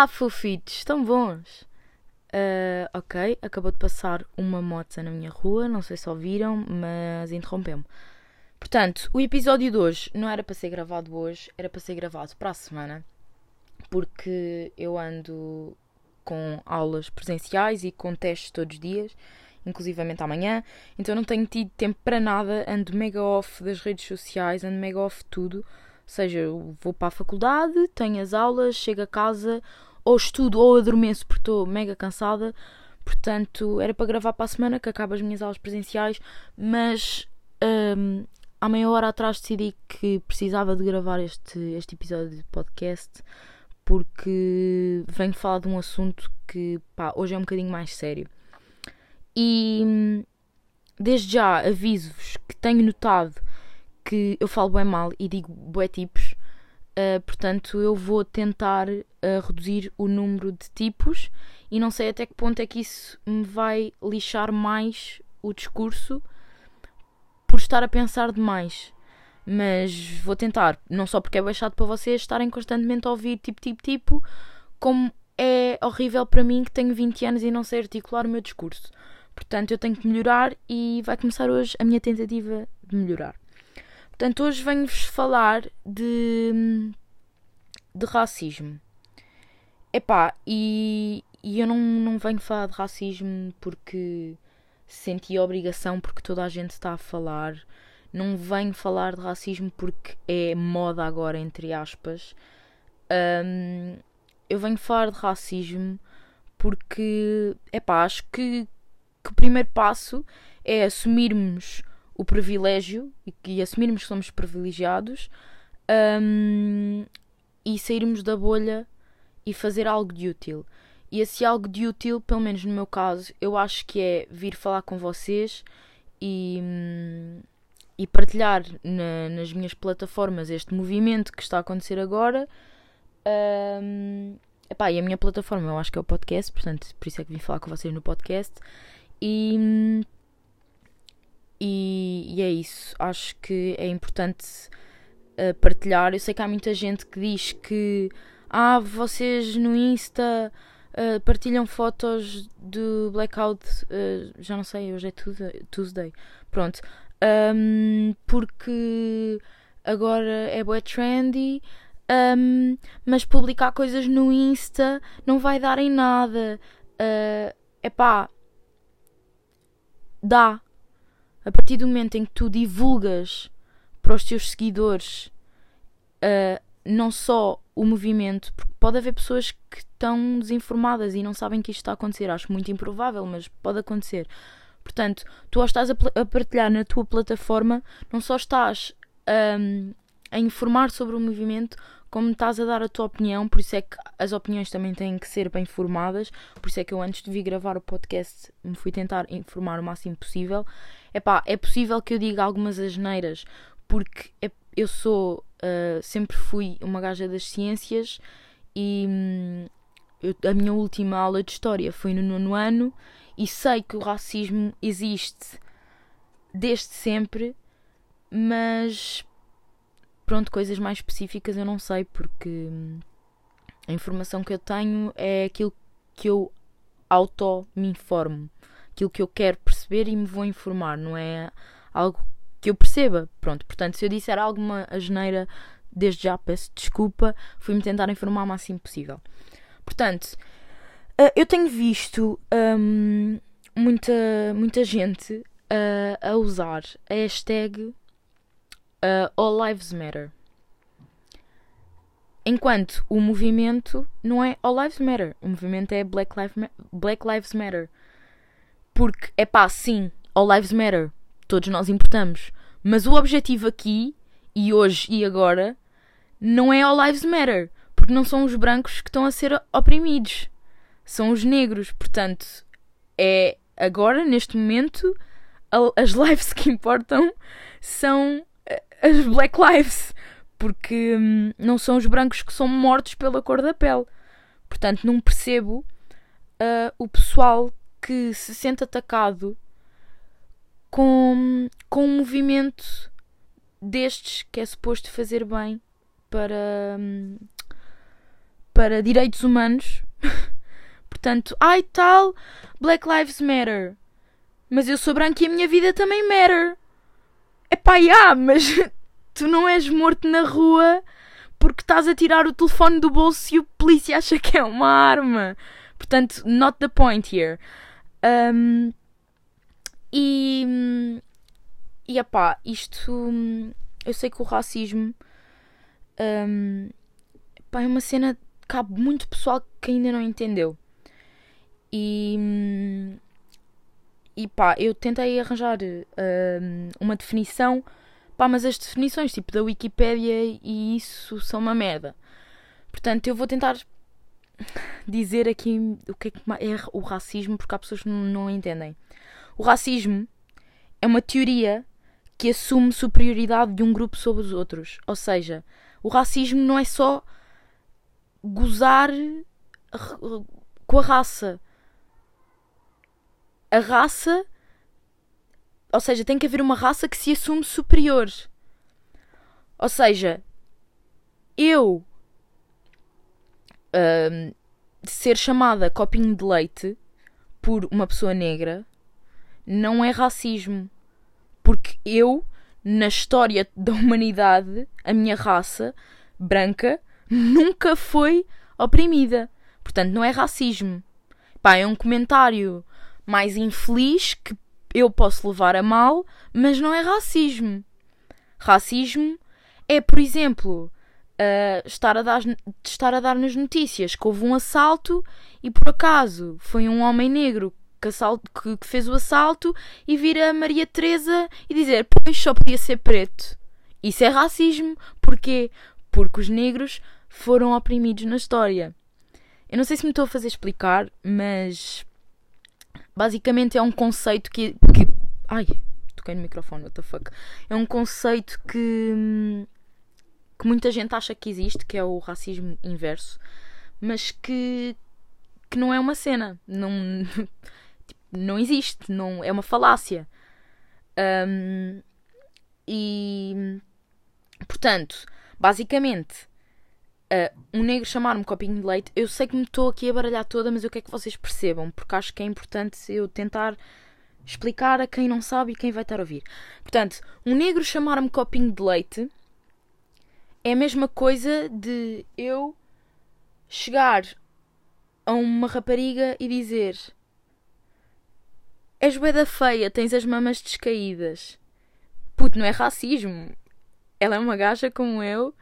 Olá, fofitos, estão bons? Uh, ok, acabou de passar uma moto na minha rua, não sei se ouviram, mas interrompeu-me. Portanto, o episódio de hoje não era para ser gravado hoje, era para ser gravado para a semana, porque eu ando com aulas presenciais e com testes todos os dias, inclusivamente amanhã, então não tenho tido tempo para nada, ando mega off das redes sociais, ando mega off tudo. Ou seja, eu vou para a faculdade, tenho as aulas, chego a casa, ou estudo ou adormeço porque estou mega cansada. Portanto, era para gravar para a semana que acaba as minhas aulas presenciais, mas um, há meia hora atrás decidi que precisava de gravar este, este episódio de podcast porque venho falar de um assunto que pá, hoje é um bocadinho mais sério. E hum, desde já aviso-vos que tenho notado que eu falo bem mal e digo bué tipos, uh, portanto eu vou tentar uh, reduzir o número de tipos e não sei até que ponto é que isso me vai lixar mais o discurso por estar a pensar demais mas vou tentar, não só porque é baixado para vocês estarem constantemente a ouvir tipo, tipo, tipo, como é horrível para mim que tenho 20 anos e não sei articular o meu discurso. Portanto, eu tenho que melhorar e vai começar hoje a minha tentativa de melhorar. Portanto, hoje venho-vos falar de, de racismo. Epá, e, e eu não, não venho falar de racismo porque senti a obrigação, porque toda a gente está a falar não venho falar de racismo porque é moda agora, entre aspas. Um, eu venho falar de racismo porque, epá, acho que, que o primeiro passo é assumirmos o privilégio e, e assumirmos que somos privilegiados um, e sairmos da bolha e fazer algo de útil. E esse algo de útil, pelo menos no meu caso, eu acho que é vir falar com vocês e, hum, e partilhar na, nas minhas plataformas este movimento que está a acontecer agora. Um, epá, e a minha plataforma eu acho que é o podcast, portanto, por isso é que vim falar com vocês no podcast. E, e, e é isso. Acho que é importante uh, partilhar. Eu sei que há muita gente que diz que ah, vocês no Insta uh, partilham fotos do blackout. Uh, já não sei, hoje é Tuesday. Pronto um, porque agora é bué trendy, um, mas publicar coisas no Insta não vai dar em nada. É uh, pá, dá. A partir do momento em que tu divulgas para os teus seguidores uh, não só o movimento, porque pode haver pessoas que estão desinformadas e não sabem que isto está a acontecer. Acho muito improvável, mas pode acontecer. Portanto, tu ao estás a, a partilhar na tua plataforma, não só estás um, a informar sobre o movimento, como estás a dar a tua opinião, por isso é que as opiniões também têm que ser bem formadas, por isso é que eu antes de vir gravar o podcast me fui tentar informar o máximo possível. Epá, é possível que eu diga algumas asneiras, porque é, eu sou, uh, sempre fui uma gaja das ciências e hum, eu, a minha última aula de história foi no nono ano e sei que o racismo existe desde sempre, mas pronto, coisas mais específicas eu não sei porque a informação que eu tenho é aquilo que eu auto me informo, aquilo que eu quero perceber e me vou informar, não é algo que eu perceba. Pronto, portanto, se eu disser alguma asneira, desde já peço desculpa, fui-me tentar informar o máximo possível. Portanto, Uh, eu tenho visto um, muita, muita gente uh, a usar a hashtag uh, All Lives Matter. Enquanto o movimento não é All Lives Matter, o movimento é Black, Lives Ma Black Lives Matter. Porque é pá, sim, All Lives Matter, todos nós importamos. Mas o objetivo aqui, e hoje e agora, não é All Lives Matter, porque não são os brancos que estão a ser oprimidos são os negros. Portanto, é agora, neste momento, as lives que importam são as Black Lives. Porque hum, não são os brancos que são mortos pela cor da pele. Portanto, não percebo uh, o pessoal que se sente atacado com, com um movimento destes que é suposto fazer bem para, hum, para direitos humanos. Portanto, ai tal, Black Lives Matter. Mas eu sou branca e a minha vida também matter. É pá, yeah, mas tu não és morto na rua porque estás a tirar o telefone do bolso e o polícia acha que é uma arma. Portanto, not the point here. Um, e. E epá, isto. Eu sei que o racismo. Um, é uma cena que cabe muito pessoal que ainda não entendeu. E. E pá, eu tentei arranjar um, uma definição. Pá, mas as definições tipo da Wikipédia e isso são uma merda. Portanto, eu vou tentar dizer aqui o que é, que é o racismo, porque há pessoas que não entendem. O racismo é uma teoria que assume superioridade de um grupo sobre os outros. Ou seja, o racismo não é só gozar com a raça. A raça. Ou seja, tem que haver uma raça que se assume superior. Ou seja, eu uh, ser chamada copinho de leite por uma pessoa negra não é racismo. Porque eu, na história da humanidade, a minha raça branca nunca foi oprimida. Portanto, não é racismo. Pá, é um comentário mais infeliz que eu posso levar a mal, mas não é racismo. Racismo é, por exemplo, uh, estar, a dar, estar a dar nas notícias que houve um assalto e por acaso foi um homem negro que, assalto, que, que fez o assalto e vir a Maria Teresa e dizer pois só podia ser preto. Isso é racismo. Porquê? Porque os negros foram oprimidos na história. Eu não sei se me estou a fazer explicar, mas basicamente é um conceito que. que ai, toquei no microfone, what the fuck. É um conceito que. Que muita gente acha que existe, que é o racismo inverso, mas que, que não é uma cena. Não, tipo, não existe, não, é uma falácia. Um, e portanto, basicamente, uh, um negro chamar-me copinho de leite, eu sei que me estou aqui a baralhar toda, mas eu quero que vocês percebam, porque acho que é importante eu tentar explicar a quem não sabe e quem vai estar a ouvir. Portanto, um negro chamar-me copinho de leite é a mesma coisa de eu chegar a uma rapariga e dizer És da feia, tens as mamas descaídas. Puto, não é racismo. Ela é uma gaja como eu.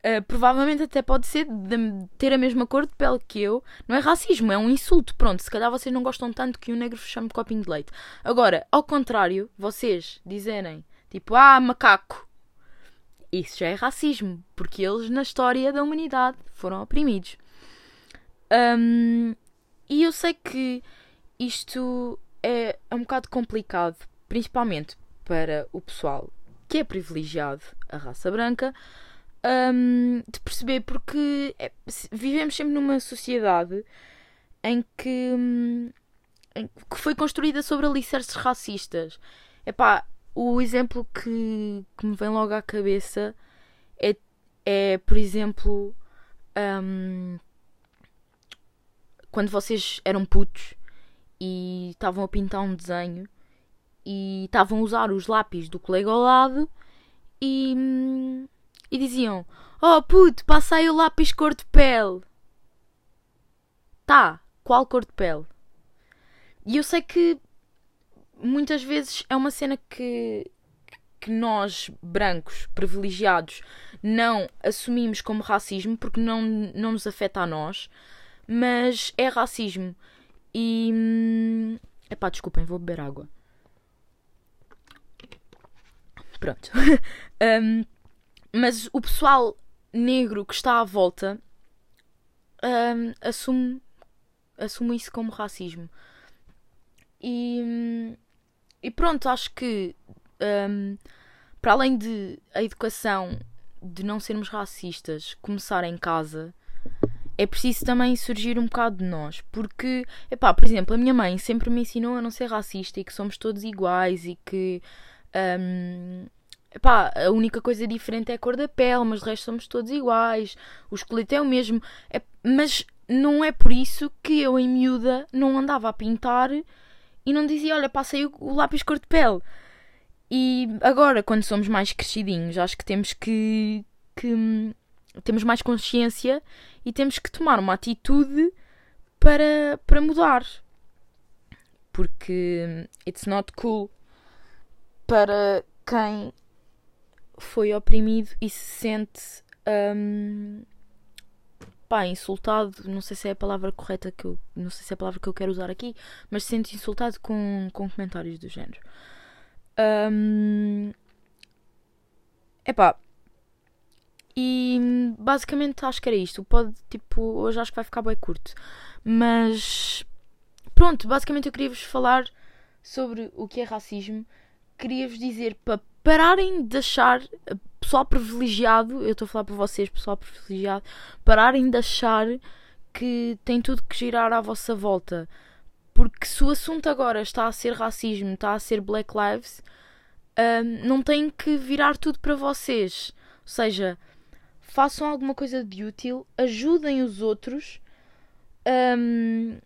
Uh, provavelmente até pode ser de ter a mesma cor de pele que eu. Não é racismo, é um insulto. Pronto, se calhar vocês não gostam tanto que um negro chame copinho de leite. Agora, ao contrário, vocês dizerem tipo, ah, macaco, isso já é racismo, porque eles na história da humanidade foram oprimidos. Um, e eu sei que isto é um bocado complicado, principalmente para o pessoal que é privilegiado, a raça branca, um, de perceber, porque é, vivemos sempre numa sociedade em que, um, em que foi construída sobre alicerces racistas. Epá, o exemplo que, que me vem logo à cabeça é, é por exemplo, um, quando vocês eram putos e estavam a pintar um desenho e estavam a usar os lápis do colega ao lado e, e diziam: Oh puto, passa aí o lápis cor de pele. Tá, qual cor de pele? E eu sei que muitas vezes é uma cena que, que nós, brancos, privilegiados, não assumimos como racismo porque não, não nos afeta a nós, mas é racismo. E. Hum, epá, desculpem, vou beber água. Pronto. um, mas o pessoal negro que está à volta um, assume, assume isso como racismo. E, hum, e pronto, acho que um, para além de a educação de não sermos racistas começar em casa, é preciso também surgir um bocado de nós. Porque, epá, por exemplo, a minha mãe sempre me ensinou a não ser racista e que somos todos iguais e que um, Epá, a única coisa diferente é a cor da pele, mas de resto somos todos iguais. O esqueleto é o mesmo. É, mas não é por isso que eu, em miúda, não andava a pintar e não dizia: Olha, passei o, o lápis cor de pele. E agora, quando somos mais crescidinhos, acho que temos que, que hum, temos mais consciência e temos que tomar uma atitude para, para mudar. Porque hum, it's not cool para quem foi oprimido e se sente um, pá, insultado, não sei se é a palavra correta que eu, não sei se é a palavra que eu quero usar aqui, mas se sente insultado com, com comentários do género. Um, epá, e basicamente acho que era isto. Pode, tipo, hoje acho que vai ficar bem curto. Mas pronto, basicamente eu queria vos falar sobre o que é racismo. Queria-vos dizer para pararem de achar pessoal privilegiado, eu estou a falar para vocês, pessoal privilegiado, pararem de achar que tem tudo que girar à vossa volta. Porque se o assunto agora está a ser racismo, está a ser Black Lives, um, não tem que virar tudo para vocês. Ou seja, façam alguma coisa de útil, ajudem os outros um,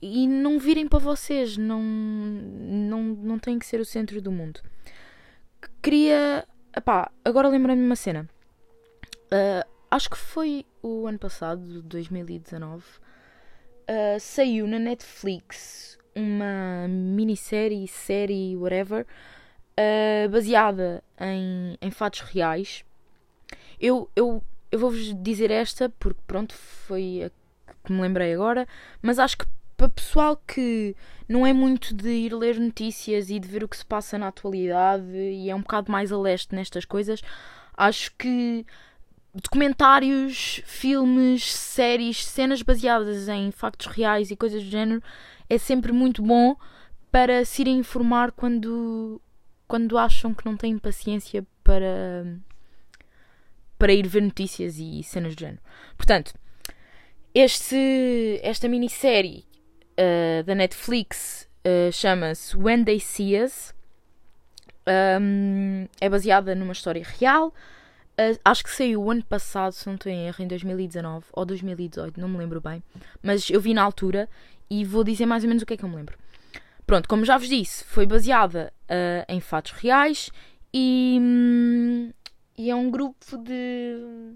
e não virem para vocês. Não, não, não tem que ser o centro do mundo. Queria. Epá, agora lembrei-me de uma cena. Uh, acho que foi o ano passado, 2019. Uh, ah, saiu na Netflix uma minissérie, série, whatever, uh, baseada em, em fatos reais. Eu, eu, eu vou-vos dizer esta porque, pronto, foi a que me lembrei agora, mas acho que para pessoal que não é muito de ir ler notícias e de ver o que se passa na atualidade e é um bocado mais a leste nestas coisas, acho que documentários, filmes, séries, cenas baseadas em factos reais e coisas do género é sempre muito bom para se irem informar quando, quando acham que não têm paciência para, para ir ver notícias e cenas do género. Portanto, este, esta minissérie uh, da Netflix uh, chama-se When They See Us. Um, é baseada numa história real. Uh, acho que saiu o ano passado, se não estou em erro, em 2019 ou 2018, não me lembro bem. Mas eu vi na altura e vou dizer mais ou menos o que é que eu me lembro. Pronto, como já vos disse, foi baseada uh, em fatos reais e, hum, e é um grupo de.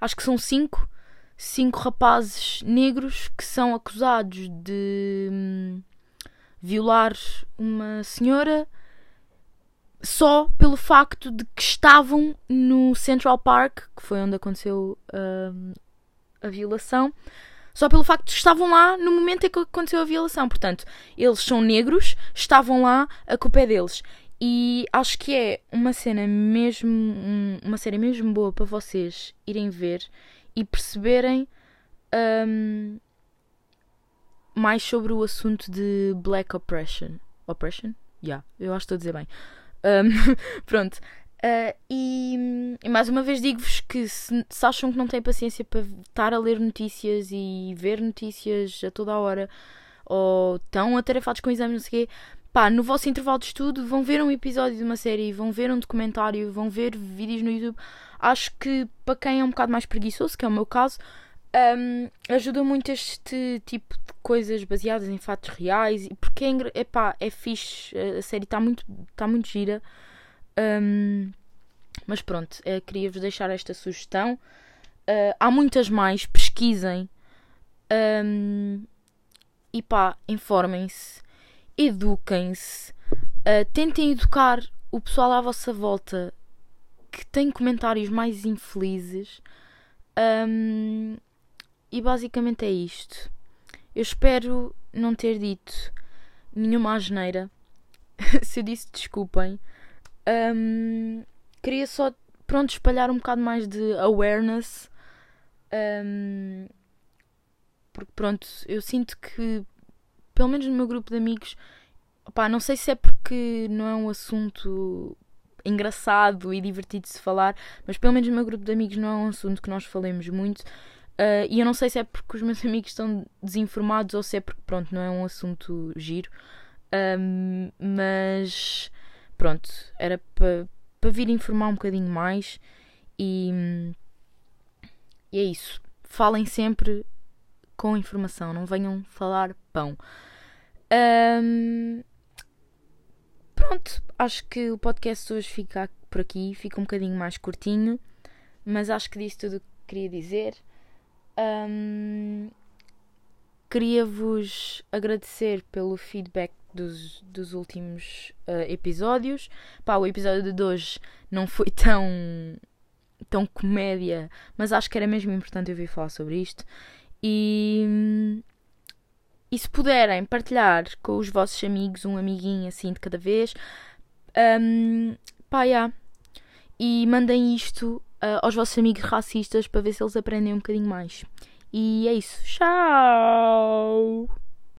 Acho que são cinco cinco rapazes negros que são acusados de hum, violar uma senhora só pelo facto de que estavam no Central Park, que foi onde aconteceu hum, a violação, só pelo facto de que estavam lá no momento em que aconteceu a violação. Portanto, eles são negros, estavam lá, a culpa é deles. E acho que é uma cena mesmo, uma série mesmo boa para vocês irem ver e perceberem um, mais sobre o assunto de Black Oppression. Oppression? Yeah, eu acho que estou a dizer bem. Um, pronto. Uh, e, e, mais uma vez digo-vos que se, se, acham que não têm paciência para estar a ler notícias e ver notícias a toda a hora ou estão atarefados com exames, não sei o quê, pá, no vosso intervalo de estudo vão ver um episódio de uma série, vão ver um documentário, vão ver vídeos no YouTube. Acho que para quem é um bocado mais preguiçoso, que é o meu caso, um, ajuda muito este tipo de coisas baseadas em fatos reais porque é, epá, é fixe, a série está muito, tá muito gira. Um, mas pronto, uh, queria-vos deixar esta sugestão. Uh, há muitas mais, pesquisem. Um, e pá, informem-se eduquem-se, uh, tentem educar o pessoal à vossa volta que tem comentários mais infelizes. Um, e basicamente é isto. Eu espero não ter dito nenhuma asneira. Se eu disse, desculpem. Um, queria só, pronto, espalhar um bocado mais de awareness. Um, porque, pronto, eu sinto que pelo menos no meu grupo de amigos, opá, não sei se é porque não é um assunto engraçado e divertido de se falar, mas pelo menos no meu grupo de amigos não é um assunto que nós falemos muito. Uh, e eu não sei se é porque os meus amigos estão desinformados ou se é porque, pronto, não é um assunto giro. Um, mas, pronto, era para para vir informar um bocadinho mais e, e é isso. Falem sempre com informação, não venham falar pão. Um, pronto, acho que o podcast hoje fica por aqui, fica um bocadinho mais curtinho, mas acho que disse tudo o que queria dizer. Um, Queria-vos agradecer pelo feedback dos, dos últimos uh, episódios. Pá, o episódio de hoje não foi tão, tão comédia, mas acho que era mesmo importante eu vir falar sobre isto. E, e se puderem partilhar com os vossos amigos, um amiguinho assim de cada vez, um, pá, yeah. e mandem isto uh, aos vossos amigos racistas para ver se eles aprendem um bocadinho mais. E é isso. Tchau!